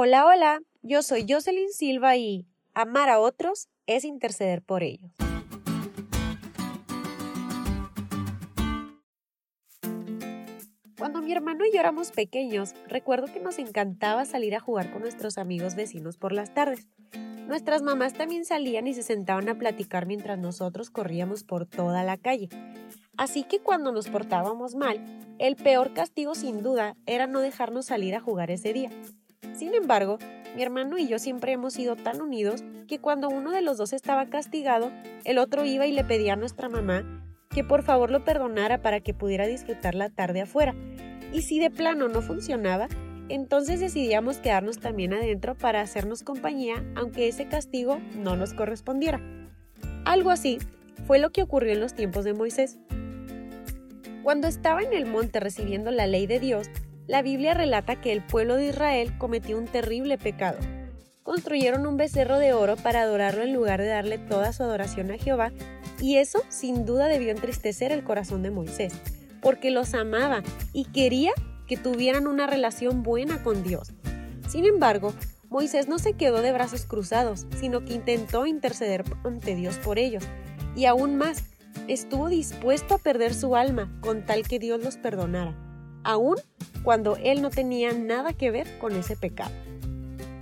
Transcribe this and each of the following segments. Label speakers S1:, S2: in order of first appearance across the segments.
S1: Hola, hola, yo soy Jocelyn Silva y amar a otros es interceder por ellos. Cuando mi hermano y yo éramos pequeños, recuerdo que nos encantaba salir a jugar con nuestros amigos vecinos por las tardes. Nuestras mamás también salían y se sentaban a platicar mientras nosotros corríamos por toda la calle. Así que cuando nos portábamos mal, el peor castigo sin duda era no dejarnos salir a jugar ese día. Sin embargo, mi hermano y yo siempre hemos sido tan unidos que cuando uno de los dos estaba castigado, el otro iba y le pedía a nuestra mamá que por favor lo perdonara para que pudiera disfrutar la tarde afuera. Y si de plano no funcionaba, entonces decidíamos quedarnos también adentro para hacernos compañía, aunque ese castigo no nos correspondiera. Algo así fue lo que ocurrió en los tiempos de Moisés. Cuando estaba en el monte recibiendo la ley de Dios, la Biblia relata que el pueblo de Israel cometió un terrible pecado. Construyeron un becerro de oro para adorarlo en lugar de darle toda su adoración a Jehová, y eso sin duda debió entristecer el corazón de Moisés, porque los amaba y quería que tuvieran una relación buena con Dios. Sin embargo, Moisés no se quedó de brazos cruzados, sino que intentó interceder ante Dios por ellos. Y aún más, estuvo dispuesto a perder su alma con tal que Dios los perdonara, aun cuando él no tenía nada que ver con ese pecado.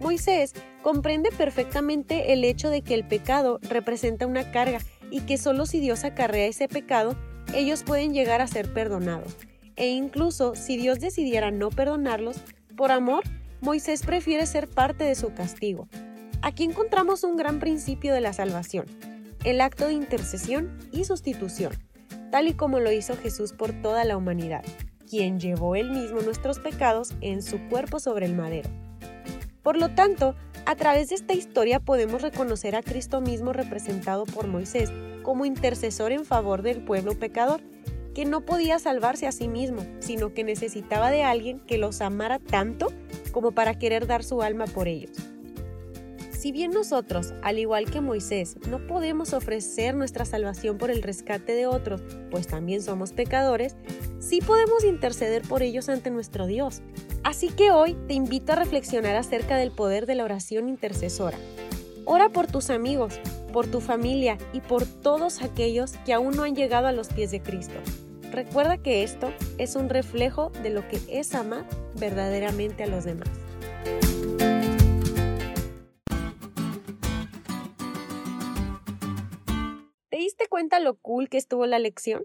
S1: Moisés comprende perfectamente el hecho de que el pecado representa una carga y que solo si Dios acarrea ese pecado, ellos pueden llegar a ser perdonados e incluso si Dios decidiera no perdonarlos, por amor, Moisés prefiere ser parte de su castigo. Aquí encontramos un gran principio de la salvación, el acto de intercesión y sustitución, tal y como lo hizo Jesús por toda la humanidad, quien llevó él mismo nuestros pecados en su cuerpo sobre el madero. Por lo tanto, a través de esta historia podemos reconocer a Cristo mismo representado por Moisés como intercesor en favor del pueblo pecador, que no podía salvarse a sí mismo, sino que necesitaba de alguien que los amara tanto como para querer dar su alma por ellos. Si bien nosotros, al igual que Moisés, no podemos ofrecer nuestra salvación por el rescate de otros, pues también somos pecadores, sí podemos interceder por ellos ante nuestro Dios. Así que hoy te invito a reflexionar acerca del poder de la oración intercesora. Ora por tus amigos, por tu familia y por todos aquellos que aún no han llegado a los pies de Cristo. Recuerda que esto es un reflejo de lo que es amar verdaderamente a los demás. ¿Te diste cuenta lo cool que estuvo la lección?